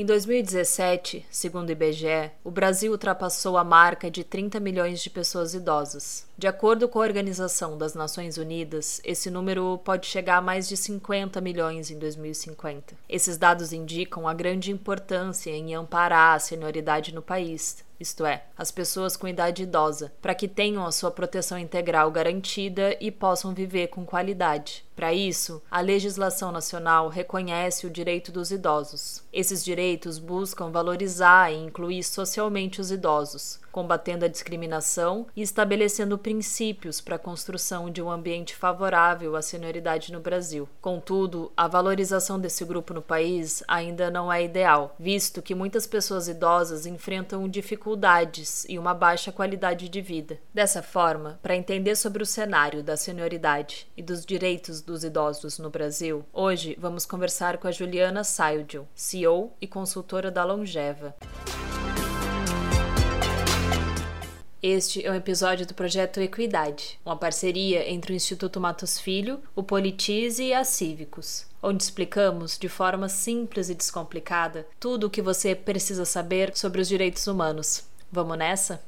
Em 2017, segundo o IBGE, o Brasil ultrapassou a marca de 30 milhões de pessoas idosas. De acordo com a Organização das Nações Unidas, esse número pode chegar a mais de 50 milhões em 2050. Esses dados indicam a grande importância em amparar a senioridade no país, isto é, as pessoas com idade idosa, para que tenham a sua proteção integral garantida e possam viver com qualidade. Para isso, a legislação nacional reconhece o direito dos idosos. Esses direitos buscam valorizar e incluir socialmente os idosos, combatendo a discriminação e estabelecendo princípios para a construção de um ambiente favorável à senioridade no Brasil. Contudo, a valorização desse grupo no país ainda não é ideal, visto que muitas pessoas idosas enfrentam dificuldades e uma baixa qualidade de vida. Dessa forma, para entender sobre o cenário da senioridade e dos direitos dos idosos no Brasil, hoje vamos conversar com a Juliana Saildil, CEO e consultora da Longeva. Este é um episódio do projeto Equidade, uma parceria entre o Instituto Matos Filho, o Politize e a Cívicos, onde explicamos de forma simples e descomplicada tudo o que você precisa saber sobre os direitos humanos. Vamos nessa?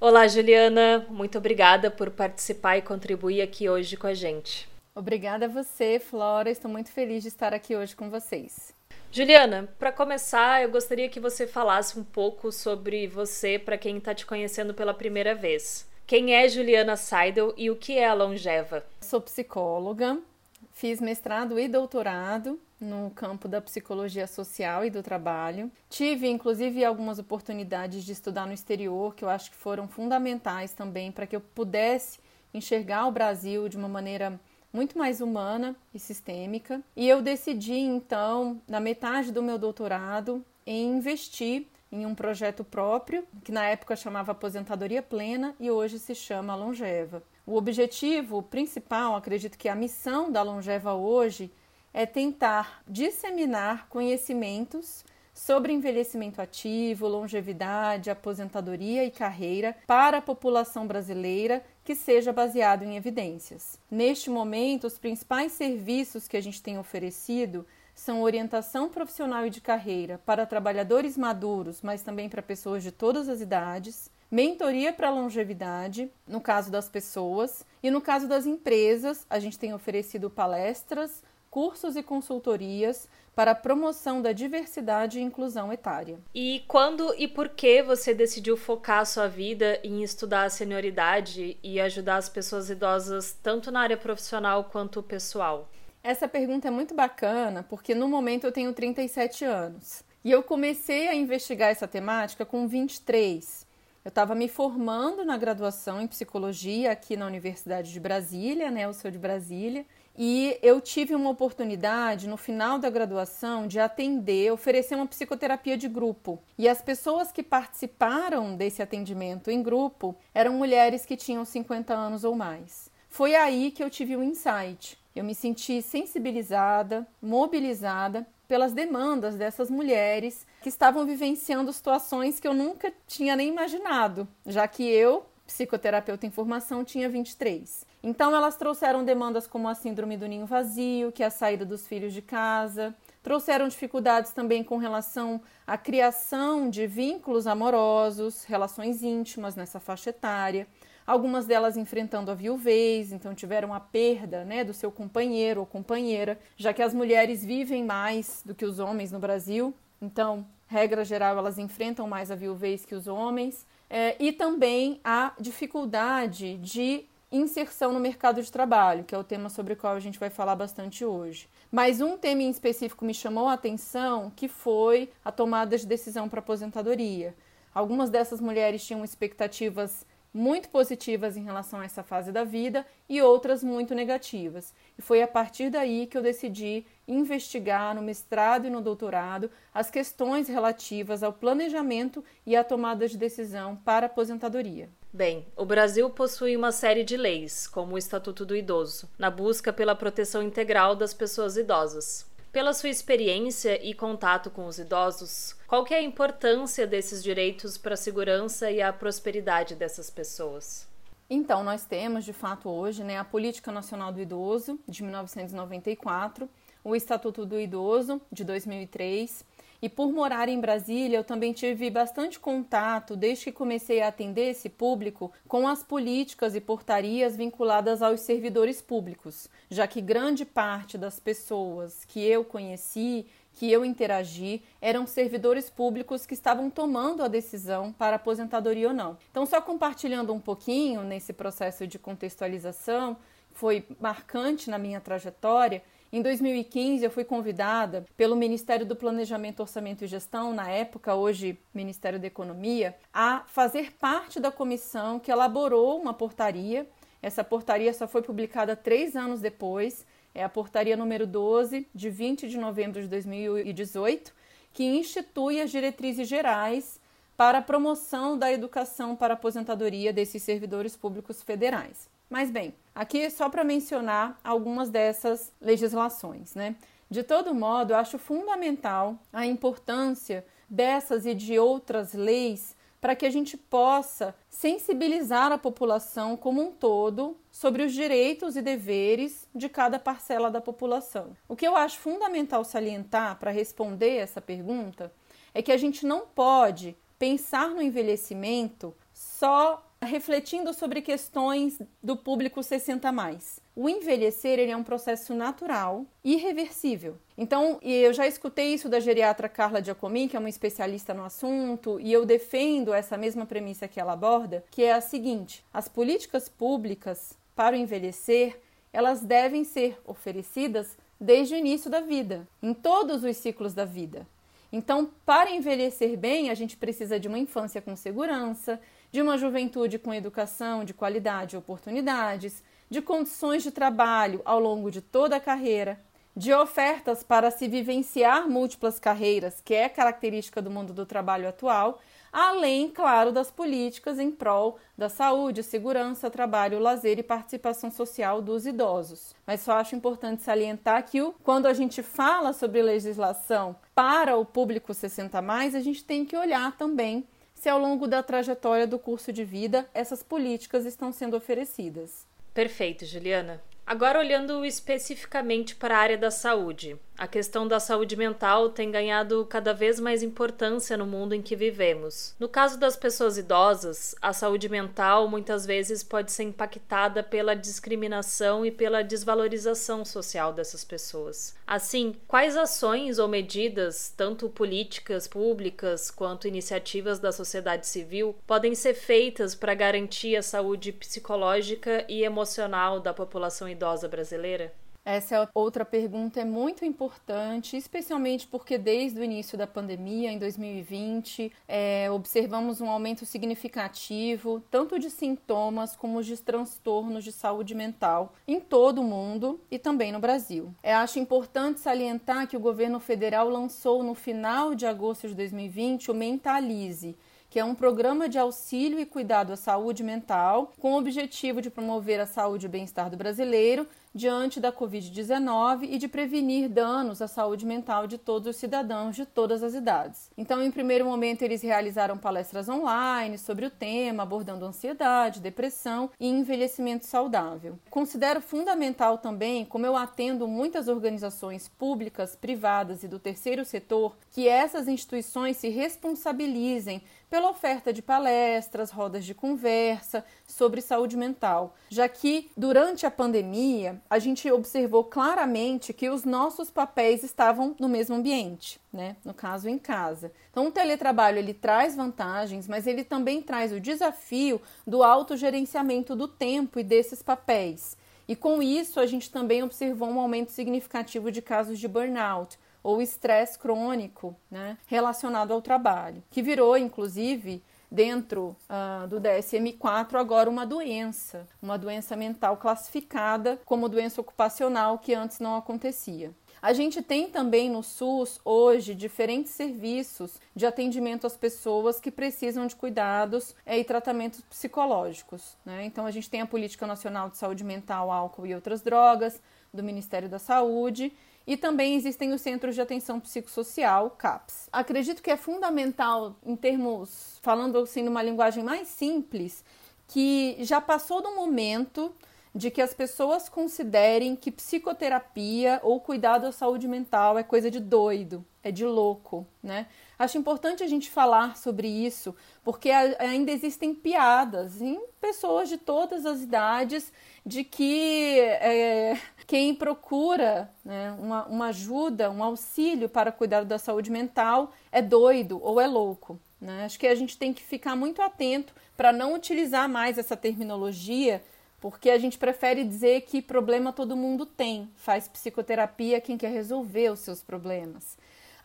Olá, Juliana. Muito obrigada por participar e contribuir aqui hoje com a gente. Obrigada a você, Flora. Estou muito feliz de estar aqui hoje com vocês. Juliana, para começar, eu gostaria que você falasse um pouco sobre você para quem está te conhecendo pela primeira vez. Quem é Juliana Seidel e o que é a Longeva? Sou psicóloga, fiz mestrado e doutorado no campo da psicologia social e do trabalho. Tive, inclusive, algumas oportunidades de estudar no exterior que eu acho que foram fundamentais também para que eu pudesse enxergar o Brasil de uma maneira muito mais humana e sistêmica. E eu decidi, então, na metade do meu doutorado, em investir em um projeto próprio, que na época chamava Aposentadoria Plena e hoje se chama Longeva. O objetivo principal, acredito que a missão da Longeva hoje, é tentar disseminar conhecimentos sobre envelhecimento ativo, longevidade, aposentadoria e carreira para a população brasileira que seja baseado em evidências. Neste momento, os principais serviços que a gente tem oferecido são orientação profissional e de carreira para trabalhadores maduros, mas também para pessoas de todas as idades, mentoria para longevidade, no caso das pessoas, e no caso das empresas, a gente tem oferecido palestras, cursos e consultorias para a promoção da diversidade e inclusão etária. E quando e por que você decidiu focar a sua vida em estudar a senioridade e ajudar as pessoas idosas tanto na área profissional quanto pessoal? Essa pergunta é muito bacana porque no momento eu tenho 37 anos e eu comecei a investigar essa temática com 23. Eu estava me formando na graduação em psicologia aqui na Universidade de Brasília, né? Eu sou de Brasília. E eu tive uma oportunidade no final da graduação de atender, oferecer uma psicoterapia de grupo. E as pessoas que participaram desse atendimento em grupo eram mulheres que tinham 50 anos ou mais. Foi aí que eu tive um insight. Eu me senti sensibilizada, mobilizada pelas demandas dessas mulheres que estavam vivenciando situações que eu nunca tinha nem imaginado, já que eu, psicoterapeuta em formação, tinha 23. Então, elas trouxeram demandas como a síndrome do ninho vazio, que é a saída dos filhos de casa, trouxeram dificuldades também com relação à criação de vínculos amorosos, relações íntimas nessa faixa etária. Algumas delas enfrentando a viuvez, então tiveram a perda né, do seu companheiro ou companheira, já que as mulheres vivem mais do que os homens no Brasil. Então, regra geral, elas enfrentam mais a viuvez que os homens. É, e também a dificuldade de inserção no mercado de trabalho, que é o tema sobre o qual a gente vai falar bastante hoje. Mas um tema em específico me chamou a atenção, que foi a tomada de decisão para aposentadoria. Algumas dessas mulheres tinham expectativas muito positivas em relação a essa fase da vida e outras muito negativas. E foi a partir daí que eu decidi investigar no mestrado e no doutorado as questões relativas ao planejamento e à tomada de decisão para a aposentadoria. Bem, o Brasil possui uma série de leis, como o Estatuto do Idoso, na busca pela proteção integral das pessoas idosas. Pela sua experiência e contato com os idosos, qual é a importância desses direitos para a segurança e a prosperidade dessas pessoas? Então, nós temos, de fato, hoje, né, a Política Nacional do Idoso, de 1994, o Estatuto do Idoso, de 2003. E por morar em Brasília, eu também tive bastante contato, desde que comecei a atender esse público, com as políticas e portarias vinculadas aos servidores públicos, já que grande parte das pessoas que eu conheci, que eu interagi, eram servidores públicos que estavam tomando a decisão para aposentadoria ou não. Então, só compartilhando um pouquinho nesse processo de contextualização, foi marcante na minha trajetória em 2015, eu fui convidada pelo Ministério do Planejamento, Orçamento e Gestão, na época, hoje Ministério da Economia, a fazer parte da comissão que elaborou uma portaria. Essa portaria só foi publicada três anos depois, é a portaria número 12, de 20 de novembro de 2018, que institui as diretrizes gerais para a promoção da educação para aposentadoria desses servidores públicos federais. Mas bem, aqui é só para mencionar algumas dessas legislações, né? De todo modo, acho fundamental a importância dessas e de outras leis para que a gente possa sensibilizar a população como um todo sobre os direitos e deveres de cada parcela da população. O que eu acho fundamental salientar para responder essa pergunta é que a gente não pode pensar no envelhecimento só refletindo sobre questões do público 60 mais. O envelhecer ele é um processo natural, irreversível. Então, eu já escutei isso da geriatra Carla Giacomin, que é uma especialista no assunto, e eu defendo essa mesma premissa que ela aborda, que é a seguinte: as políticas públicas para o envelhecer, elas devem ser oferecidas desde o início da vida, em todos os ciclos da vida. Então, para envelhecer bem, a gente precisa de uma infância com segurança, de uma juventude com educação de qualidade e oportunidades, de condições de trabalho ao longo de toda a carreira, de ofertas para se vivenciar múltiplas carreiras, que é característica do mundo do trabalho atual, além, claro, das políticas em prol da saúde, segurança, trabalho, lazer e participação social dos idosos. Mas só acho importante salientar que quando a gente fala sobre legislação para o público 60 mais, a gente tem que olhar também se ao longo da trajetória do curso de vida essas políticas estão sendo oferecidas. Perfeito, Juliana. Agora, olhando especificamente para a área da saúde, a questão da saúde mental tem ganhado cada vez mais importância no mundo em que vivemos. No caso das pessoas idosas, a saúde mental muitas vezes pode ser impactada pela discriminação e pela desvalorização social dessas pessoas. Assim, quais ações ou medidas, tanto políticas públicas quanto iniciativas da sociedade civil, podem ser feitas para garantir a saúde psicológica e emocional da população idosa brasileira? Essa é outra pergunta é muito importante, especialmente porque desde o início da pandemia, em 2020, é, observamos um aumento significativo tanto de sintomas como de transtornos de saúde mental em todo o mundo e também no Brasil. É, acho importante salientar que o governo federal lançou no final de agosto de 2020 o Mentalize que é um programa de auxílio e cuidado à saúde mental, com o objetivo de promover a saúde e o bem-estar do brasileiro diante da Covid-19 e de prevenir danos à saúde mental de todos os cidadãos de todas as idades. Então, em primeiro momento, eles realizaram palestras online sobre o tema, abordando ansiedade, depressão e envelhecimento saudável. Considero fundamental também, como eu atendo muitas organizações públicas, privadas e do terceiro setor, que essas instituições se responsabilizem pela oferta de palestras, rodas de conversa sobre saúde mental, já que durante a pandemia a gente observou claramente que os nossos papéis estavam no mesmo ambiente, né? No caso, em casa. Então, o teletrabalho ele traz vantagens, mas ele também traz o desafio do autogerenciamento do tempo e desses papéis. E com isso, a gente também observou um aumento significativo de casos de burnout, ou estresse crônico né, relacionado ao trabalho, que virou, inclusive, dentro uh, do DSM-4 agora uma doença, uma doença mental classificada como doença ocupacional que antes não acontecia. A gente tem também no SUS hoje diferentes serviços de atendimento às pessoas que precisam de cuidados e tratamentos psicológicos. Né? Então, a gente tem a Política Nacional de Saúde Mental, Álcool e Outras Drogas, do Ministério da Saúde, e também existem os Centros de Atenção Psicossocial, CAPS. Acredito que é fundamental, em termos, falando assim numa linguagem mais simples, que já passou do momento de que as pessoas considerem que psicoterapia ou cuidado da saúde mental é coisa de doido, é de louco, né? Acho importante a gente falar sobre isso, porque ainda existem piadas em pessoas de todas as idades de que é, quem procura né, uma, uma ajuda, um auxílio para cuidar da saúde mental é doido ou é louco. Né? Acho que a gente tem que ficar muito atento para não utilizar mais essa terminologia porque a gente prefere dizer que problema todo mundo tem, faz psicoterapia quem quer resolver os seus problemas.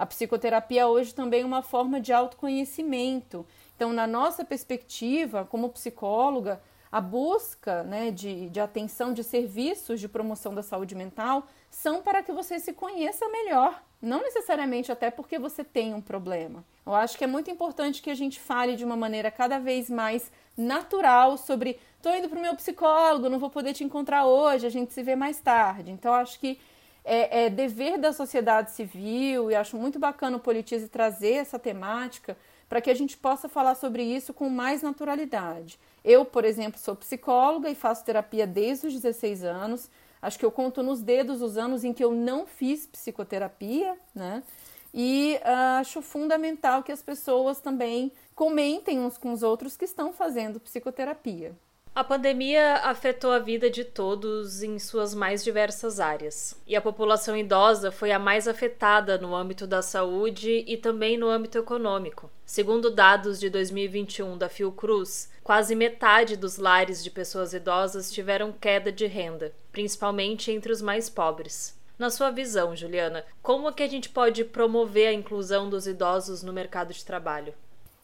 A psicoterapia hoje também é uma forma de autoconhecimento. Então, na nossa perspectiva, como psicóloga, a busca né, de, de atenção de serviços de promoção da saúde mental são para que você se conheça melhor, não necessariamente até porque você tem um problema. Eu acho que é muito importante que a gente fale de uma maneira cada vez mais natural sobre tô indo para o meu psicólogo, não vou poder te encontrar hoje, a gente se vê mais tarde. Então, acho que é, é dever da sociedade civil e acho muito bacana o Politize trazer essa temática para que a gente possa falar sobre isso com mais naturalidade. Eu, por exemplo, sou psicóloga e faço terapia desde os 16 anos. Acho que eu conto nos dedos os anos em que eu não fiz psicoterapia, né? E uh, acho fundamental que as pessoas também comentem uns com os outros que estão fazendo psicoterapia. A pandemia afetou a vida de todos em suas mais diversas áreas, e a população idosa foi a mais afetada no âmbito da saúde e também no âmbito econômico. Segundo dados de 2021 da Fiocruz, quase metade dos lares de pessoas idosas tiveram queda de renda, principalmente entre os mais pobres. Na sua visão, Juliana, como é que a gente pode promover a inclusão dos idosos no mercado de trabalho?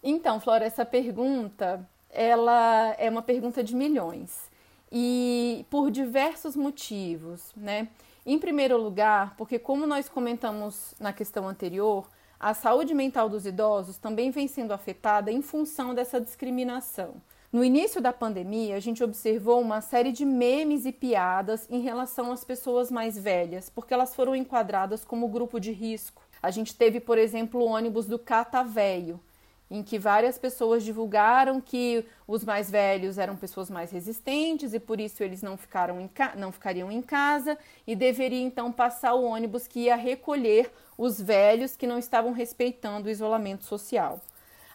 Então, Flora, essa pergunta ela é uma pergunta de milhões e por diversos motivos, né? Em primeiro lugar, porque como nós comentamos na questão anterior, a saúde mental dos idosos também vem sendo afetada em função dessa discriminação. No início da pandemia, a gente observou uma série de memes e piadas em relação às pessoas mais velhas, porque elas foram enquadradas como grupo de risco. A gente teve, por exemplo, o ônibus do Catavéio, em que várias pessoas divulgaram que os mais velhos eram pessoas mais resistentes e por isso eles não, ficaram em não ficariam em casa e deveria então passar o ônibus que ia recolher os velhos que não estavam respeitando o isolamento social.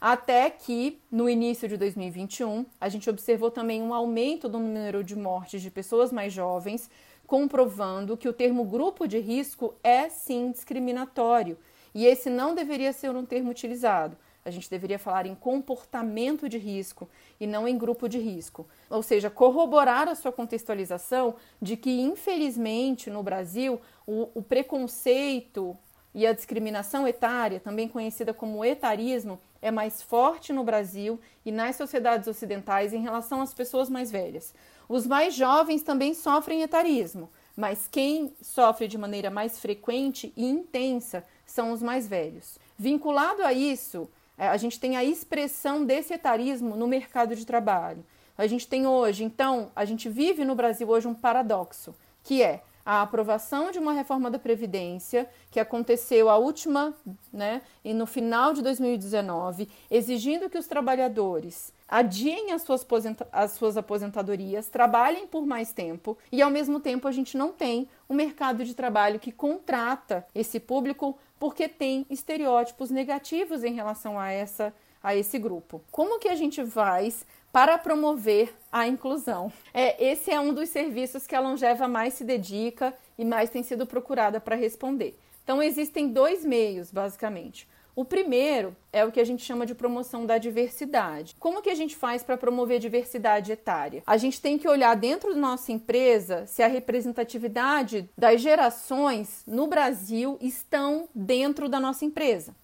Até que, no início de 2021, a gente observou também um aumento do número de mortes de pessoas mais jovens, comprovando que o termo grupo de risco é sim discriminatório e esse não deveria ser um termo utilizado a gente deveria falar em comportamento de risco e não em grupo de risco. Ou seja, corroborar a sua contextualização de que, infelizmente, no Brasil, o, o preconceito e a discriminação etária, também conhecida como etarismo, é mais forte no Brasil e nas sociedades ocidentais em relação às pessoas mais velhas. Os mais jovens também sofrem etarismo, mas quem sofre de maneira mais frequente e intensa são os mais velhos. Vinculado a isso, a gente tem a expressão desse etarismo no mercado de trabalho. A gente tem hoje, então, a gente vive no Brasil hoje um paradoxo, que é a aprovação de uma reforma da Previdência, que aconteceu a última, né, e no final de 2019, exigindo que os trabalhadores adiem as suas, as suas aposentadorias, trabalhem por mais tempo, e ao mesmo tempo a gente não tem um mercado de trabalho que contrata esse público porque tem estereótipos negativos em relação a essa a esse grupo. Como que a gente faz para promover a inclusão? É, esse é um dos serviços que a Longeva mais se dedica e mais tem sido procurada para responder. Então existem dois meios, basicamente. O primeiro é o que a gente chama de promoção da diversidade. Como que a gente faz para promover diversidade etária? A gente tem que olhar dentro da nossa empresa se a representatividade das gerações no Brasil estão dentro da nossa empresa.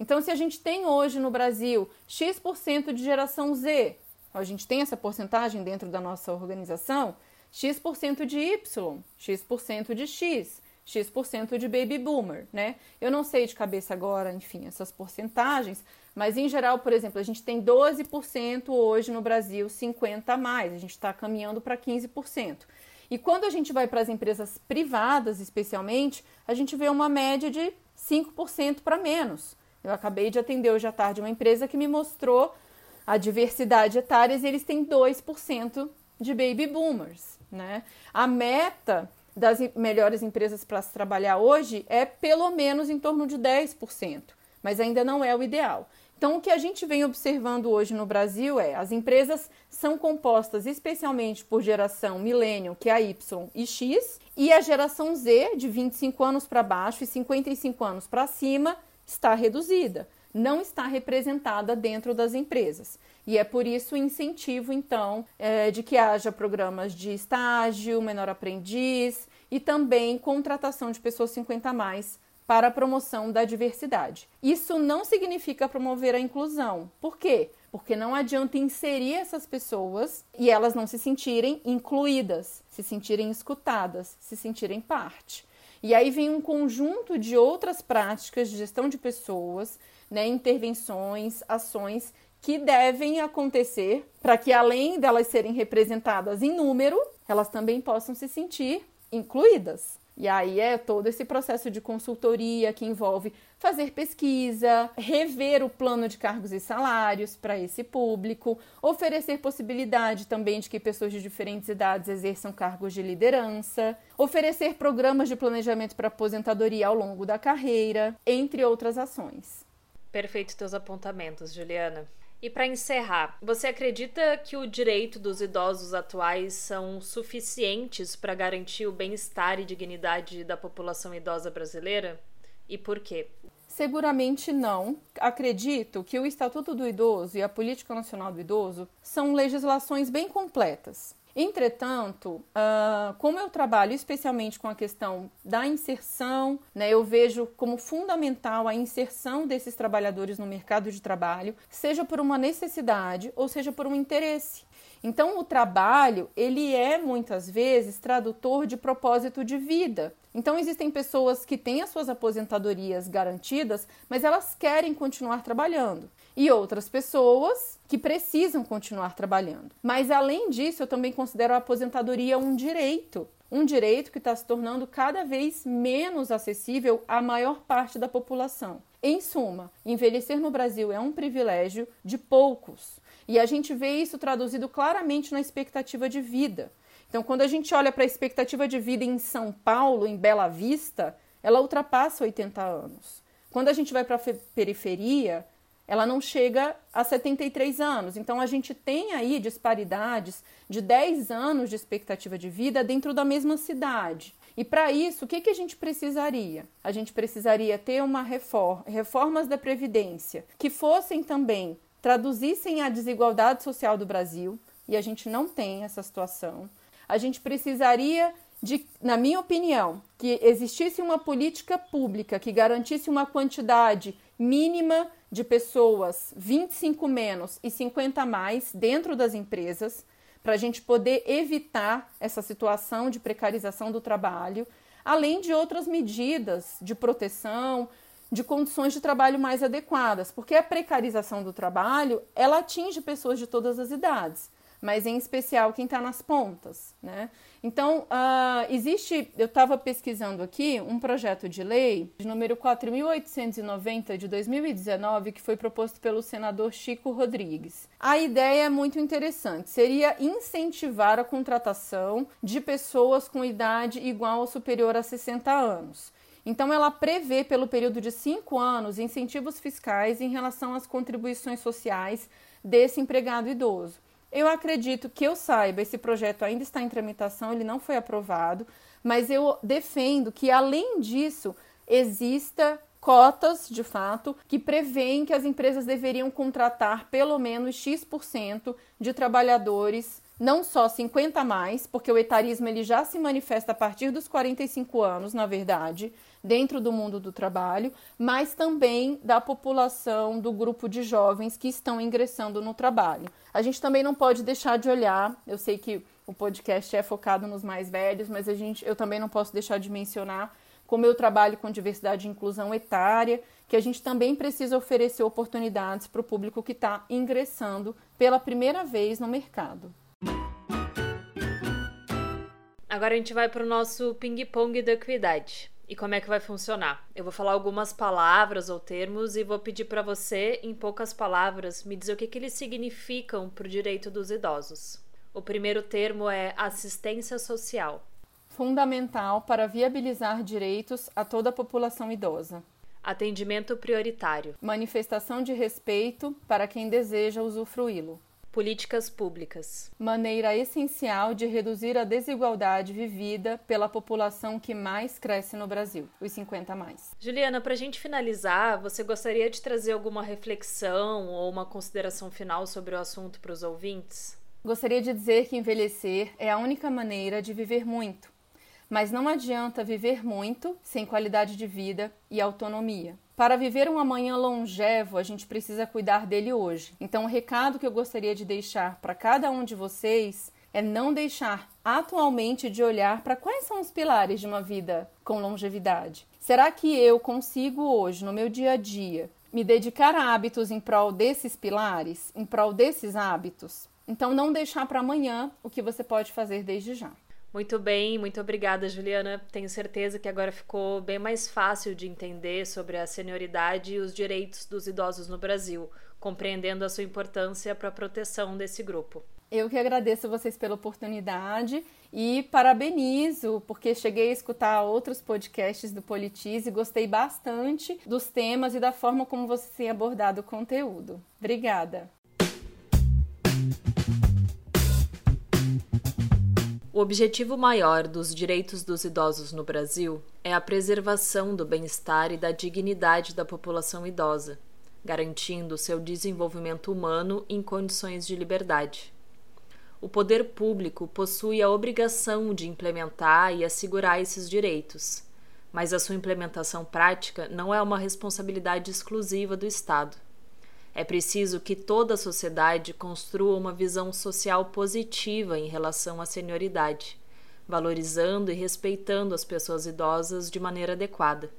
Então, se a gente tem hoje no Brasil X% de geração Z, a gente tem essa porcentagem dentro da nossa organização, X% de Y, X% de X, X% de baby boomer, né? Eu não sei de cabeça agora, enfim, essas porcentagens, mas em geral, por exemplo, a gente tem 12% hoje no Brasil, 50% a mais, a gente está caminhando para 15%. E quando a gente vai para as empresas privadas, especialmente, a gente vê uma média de 5% para menos. Eu acabei de atender hoje à tarde uma empresa que me mostrou a diversidade etária e eles têm 2% de baby boomers. Né? A meta das melhores empresas para se trabalhar hoje é pelo menos em torno de 10%, mas ainda não é o ideal. Então, o que a gente vem observando hoje no Brasil é as empresas são compostas especialmente por geração milênio, que é a Y e X, e a geração Z, de 25 anos para baixo e 55 anos para cima, está reduzida, não está representada dentro das empresas. E é por isso o incentivo, então, é, de que haja programas de estágio, menor aprendiz e também contratação de pessoas 50 a mais para a promoção da diversidade. Isso não significa promover a inclusão. Por quê? Porque não adianta inserir essas pessoas e elas não se sentirem incluídas, se sentirem escutadas, se sentirem parte. E aí vem um conjunto de outras práticas de gestão de pessoas, né, intervenções, ações que devem acontecer para que, além delas serem representadas em número, elas também possam se sentir incluídas. E aí é todo esse processo de consultoria que envolve fazer pesquisa, rever o plano de cargos e salários para esse público, oferecer possibilidade também de que pessoas de diferentes idades exerçam cargos de liderança, oferecer programas de planejamento para aposentadoria ao longo da carreira, entre outras ações. Perfeito teus apontamentos, Juliana. E para encerrar, você acredita que o direito dos idosos atuais são suficientes para garantir o bem-estar e dignidade da população idosa brasileira? E por quê? Seguramente não. Acredito que o Estatuto do Idoso e a Política Nacional do Idoso são legislações bem completas. Entretanto, uh, como eu trabalho especialmente com a questão da inserção, né, eu vejo como fundamental a inserção desses trabalhadores no mercado de trabalho, seja por uma necessidade ou seja por um interesse. Então, o trabalho, ele é muitas vezes tradutor de propósito de vida. Então, existem pessoas que têm as suas aposentadorias garantidas, mas elas querem continuar trabalhando. E outras pessoas que precisam continuar trabalhando. Mas, além disso, eu também considero a aposentadoria um direito. Um direito que está se tornando cada vez menos acessível à maior parte da população. Em suma, envelhecer no Brasil é um privilégio de poucos. E a gente vê isso traduzido claramente na expectativa de vida. Então, quando a gente olha para a expectativa de vida em São Paulo, em Bela Vista, ela ultrapassa 80 anos. Quando a gente vai para a periferia, ela não chega a 73 anos. Então, a gente tem aí disparidades de 10 anos de expectativa de vida dentro da mesma cidade. E para isso, o que, que a gente precisaria? A gente precisaria ter uma reforma, reformas da Previdência que fossem também, traduzissem a desigualdade social do Brasil, e a gente não tem essa situação a gente precisaria de, na minha opinião, que existisse uma política pública que garantisse uma quantidade mínima de pessoas 25 menos e 50 mais dentro das empresas, para a gente poder evitar essa situação de precarização do trabalho, além de outras medidas de proteção, de condições de trabalho mais adequadas, porque a precarização do trabalho ela atinge pessoas de todas as idades mas em especial quem está nas pontas, né? Então, uh, existe, eu estava pesquisando aqui um projeto de lei de número 4.890 de 2019 que foi proposto pelo senador Chico Rodrigues. A ideia é muito interessante, seria incentivar a contratação de pessoas com idade igual ou superior a 60 anos. Então, ela prevê, pelo período de cinco anos, incentivos fiscais em relação às contribuições sociais desse empregado idoso. Eu acredito que eu saiba, esse projeto ainda está em tramitação, ele não foi aprovado, mas eu defendo que, além disso, exista cotas, de fato, que prevêem que as empresas deveriam contratar pelo menos X% de trabalhadores não só 50 a mais, porque o etarismo ele já se manifesta a partir dos 45 anos, na verdade, dentro do mundo do trabalho, mas também da população do grupo de jovens que estão ingressando no trabalho. A gente também não pode deixar de olhar, eu sei que o podcast é focado nos mais velhos, mas a gente, eu também não posso deixar de mencionar como eu trabalho com diversidade e inclusão etária, que a gente também precisa oferecer oportunidades para o público que está ingressando pela primeira vez no mercado. Agora a gente vai para o nosso ping-pong da equidade. E como é que vai funcionar? Eu vou falar algumas palavras ou termos e vou pedir para você, em poucas palavras, me dizer o que, que eles significam para o direito dos idosos. O primeiro termo é assistência social. Fundamental para viabilizar direitos a toda a população idosa. Atendimento prioritário. Manifestação de respeito para quem deseja usufruí-lo. Políticas públicas. Maneira essencial de reduzir a desigualdade vivida pela população que mais cresce no Brasil, os 50 mais. Juliana, para a gente finalizar, você gostaria de trazer alguma reflexão ou uma consideração final sobre o assunto para os ouvintes? Gostaria de dizer que envelhecer é a única maneira de viver muito, mas não adianta viver muito sem qualidade de vida e autonomia. Para viver um amanhã longevo, a gente precisa cuidar dele hoje. Então, o recado que eu gostaria de deixar para cada um de vocês é não deixar atualmente de olhar para quais são os pilares de uma vida com longevidade. Será que eu consigo hoje, no meu dia a dia, me dedicar a hábitos em prol desses pilares, em prol desses hábitos? Então, não deixar para amanhã o que você pode fazer desde já. Muito bem, muito obrigada, Juliana. Tenho certeza que agora ficou bem mais fácil de entender sobre a senioridade e os direitos dos idosos no Brasil, compreendendo a sua importância para a proteção desse grupo. Eu que agradeço vocês pela oportunidade e parabenizo, porque cheguei a escutar outros podcasts do Politize e gostei bastante dos temas e da forma como você tem abordado o conteúdo. Obrigada. O objetivo maior dos direitos dos idosos no Brasil é a preservação do bem-estar e da dignidade da população idosa, garantindo seu desenvolvimento humano em condições de liberdade. O poder público possui a obrigação de implementar e assegurar esses direitos, mas a sua implementação prática não é uma responsabilidade exclusiva do Estado. É preciso que toda a sociedade construa uma visão social positiva em relação à senioridade, valorizando e respeitando as pessoas idosas de maneira adequada.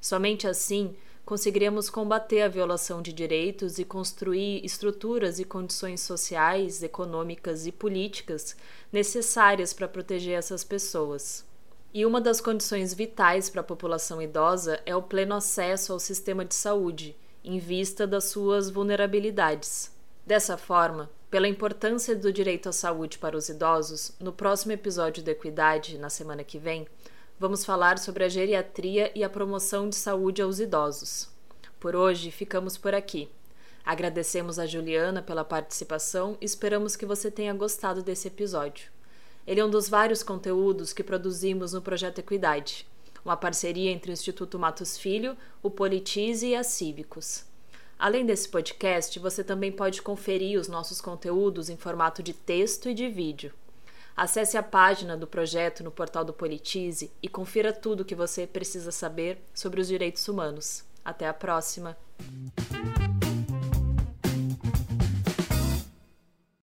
Somente assim conseguiremos combater a violação de direitos e construir estruturas e condições sociais, econômicas e políticas necessárias para proteger essas pessoas. E uma das condições vitais para a população idosa é o pleno acesso ao sistema de saúde em vista das suas vulnerabilidades. Dessa forma, pela importância do direito à saúde para os idosos, no próximo episódio da Equidade, na semana que vem, vamos falar sobre a geriatria e a promoção de saúde aos idosos. Por hoje, ficamos por aqui. Agradecemos a Juliana pela participação e esperamos que você tenha gostado desse episódio. Ele é um dos vários conteúdos que produzimos no projeto Equidade uma parceria entre o Instituto Matos Filho, o Politize e a Cívicos. Além desse podcast, você também pode conferir os nossos conteúdos em formato de texto e de vídeo. Acesse a página do projeto no portal do Politize e confira tudo o que você precisa saber sobre os direitos humanos. Até a próxima!